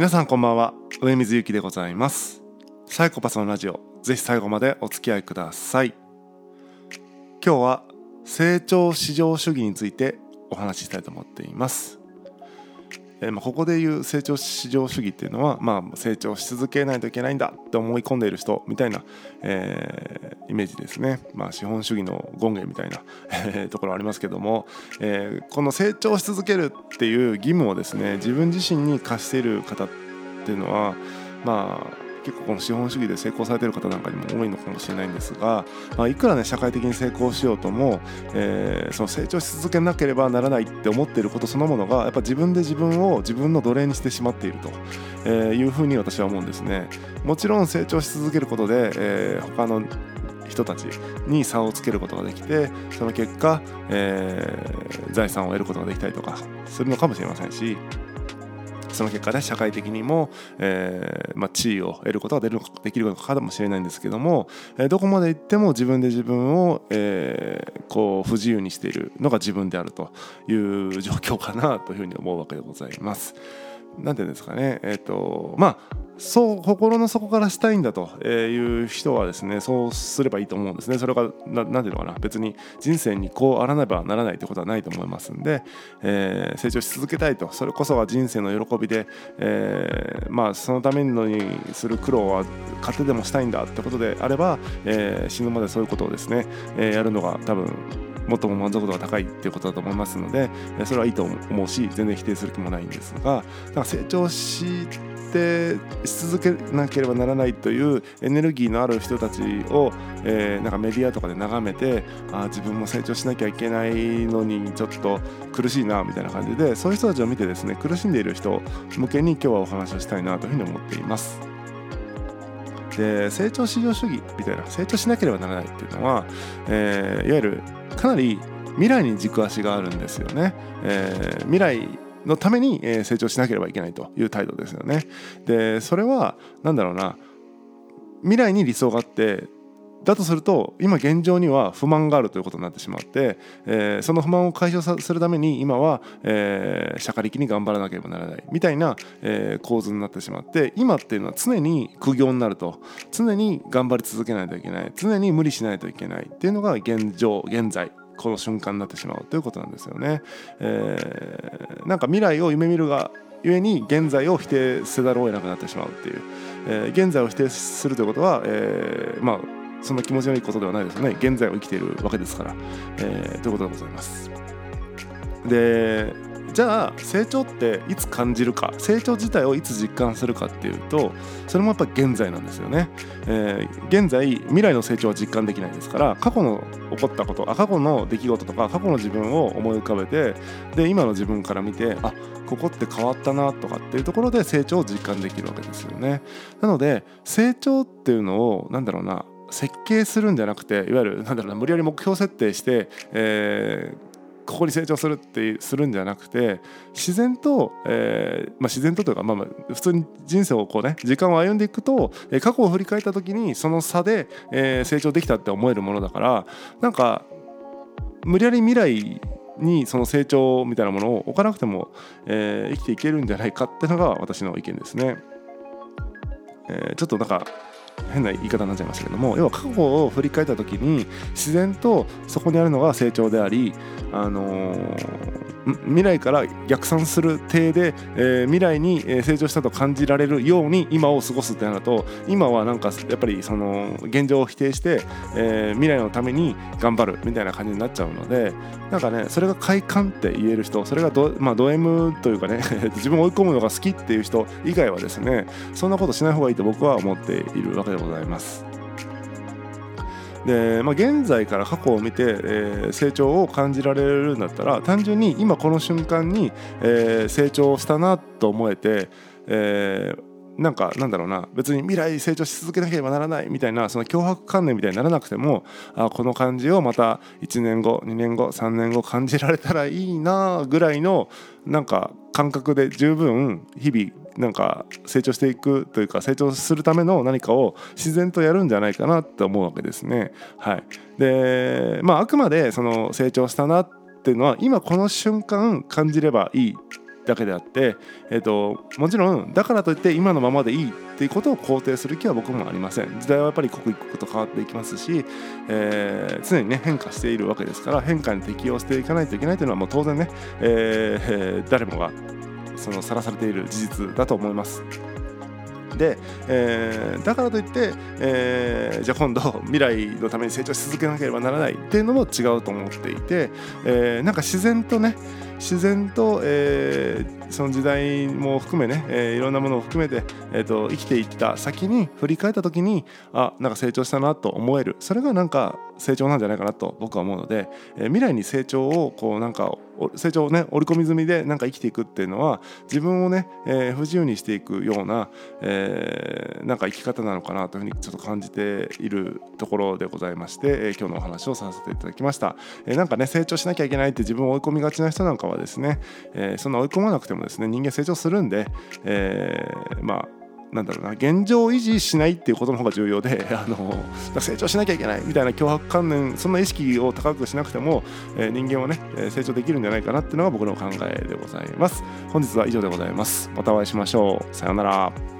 皆さんこんばんは。上水ゆきでございます。サイコパスのラジオ。ぜひ最後までお付き合いください。今日は成長至上主義についてお話ししたいと思っています。えーまあ、ここでいう成長至上主義っていうのは、まあ、成長し続けないといけないんだって思い込んでいる人みたいな、えー、イメージですね、まあ、資本主義の権限みたいなところありますけども、えー、この成長し続けるっていう義務をですね自分自身に課している方っていうのはまあ結構この資本主義で成功されてる方なんかにも多いのかもしれないんですが、まあ、いくらね社会的に成功しようとも、えー、その成長し続けなければならないって思っていることそのものがやっぱ自分で自分を自分の奴隷にしてしまっていると、えー、いうふうに私は思うんですね。もちろん成長し続けることで、えー、他の人たちに差をつけることができてその結果、えー、財産を得ることができたりとかするのかもしれませんしその結果で社会的にも、えー、まあ、地位を得ることができるのかもしれないんですけども、えー、どこまで行っても自分で自分を、えー、こう不自由にしているのが自分であるという状況かなというふうに思うわけでございます。なんていうんですかね、えっ、ー、とまあそう心の底からしたいんだという人はですねそうすればいいと思うんですね。それが何ていうのかな。別に人生にこうあらねばならないということはないと思いますんで、えー、成長し続けたいと。それこそが人生の喜びで、えー、まあそのためにする苦労は勝手でもしたいんだってことであれば、えー、死ぬまでそういうことをですね、えやるのが多分最も満足度が高いっていうことだと思いますのでそれはいいと思うし全然否定する気もないんですがか成長してし続けなければならないというエネルギーのある人たちを、えー、なんかメディアとかで眺めてあ自分も成長しなきゃいけないのにちょっと苦しいなみたいな感じでそういう人たちを見てですね苦しんでいる人向けに今日はお話をしたいなというふうに思っています。で成長至上主義みたいな成長しなければならないっていうのは、えー、いわゆるかなり未来に軸足があるんですよね。えー、未来のために成長しなければいけないという態度ですよね。でそれは何だろうな未来に理想があってだとすると今現状には不満があるということになってしまって、えー、その不満を解消するために今は、えー、社会的に頑張らなければならないみたいな、えー、構図になってしまって今っていうのは常に苦行になると。常に頑張り続けないといけない。常に無理しないといけないっていうのが現状現在この瞬間になってしまうということなんですよね。えー、なんか未来を夢見るがゆえに現在を否定せざるを得なくなってしまうっていう、えー、現在を否定するということは、えー、まあそんな気持ちのいいことではないですよね。現在を生きているわけですから、えー、ということでございます。でじゃあ成長っていつ感じるか。成長自体をいつ実感するかっていうとそれもやっぱ現在なんですよね、えー、現在未来の成長は実感できないですから過去の起こったことあ過去の出来事とか過去の自分を思い浮かべてで今の自分から見てあここって変わったなとかっていうところで成長を実感できるわけですよね。なので成長っていうのをなんだろうな設計するんじゃなくていわゆるなんだろうな無理やり目標設定して、えーここに成長するってするんじゃなくて自然と、えーまあ、自然とというか、まあ、まあ普通に人生をこうね時間を歩んでいくと、え、過去を振り返った時にその差で、えー、成長できたって思えるものだからなんか無理やり未来にその成長みたいなものを置かなくても、え、生きていけるんじゃないかっていうのが私の意見ですね。え、ちょっとなんか変な言い方になっちゃいましたけども要は過去を振り返った時に自然とそこにあるのが成長であり、あのー未来から逆算する体で、えー、未来に成長したと感じられるように今を過ごすってなると今はなんかやっぱりその現状を否定して、えー、未来のために頑張るみたいな感じになっちゃうのでなんかねそれが快感って言える人それがド,、まあ、ド M というかね 自分を追い込むのが好きっていう人以外はですねそんなことしない方がいいと僕は思っているわけでございます。で、まあ、現在から過去を見て、えー、成長を感じられるんだったら単純に今この瞬間に、えー、成長したなと思えて、えーなんかなんだろうな別に未来成長し続けなければならないみたいなその脅迫観念みたいにならなくてもあこの感じをまた1年後2年後3年後感じられたらいいなぐらいのなんか感覚で十分日々なんか成長していくというか成長するための何かを自然とやるんじゃないかなって思うわけですね。はい、でまああくまでその成長したなっていうのは今この瞬間感じればいいだけであって、えーと、もちろんだからといって今のままでいいっていうことを肯定する気は僕もありません時代はやっぱり刻一刻と変わっていきますし、えー、常にね変化しているわけですから変化に適応していかないといけないというのはもう当然ね、えー、誰もがそのさらされている事実だと思います。で、えー、だからといって、えー、じゃあ今度未来のために成長し続けなければならないっていうのも違うと思っていて、えー、なんか自然とね自然と、えー、その時代も含めね、えー、いろんなものを含めて、えーと、生きていった先に振り返った時にあなんか成長したなと思えるそれがなんか成長なんじゃないかなと僕は思うので、えー、未来に成長をこうなんか成長をね織り込み済みでなんか生きていくっていうのは自分をね、えー、不自由にしていくような、えー、なんか生き方なのかなというふうにちょっと感じているところでございまして、え、今日のお話をさせていただきました、え、なんかね成長しなきゃいけないって自分を追い込みがちな人なんかはですね、え、そんな追い込まなくてもですね人間成長するんで、え、まあなんだろうな現状維持しないっていうことの方が重要で あの成長しなきゃいけないみたいな脅迫観念そんな意識を高くしなくても、えー、人間はね成長できるんじゃないかなっていうのが僕の考えでございます。本日は以上でございます。またお会いしましょう。さようなら。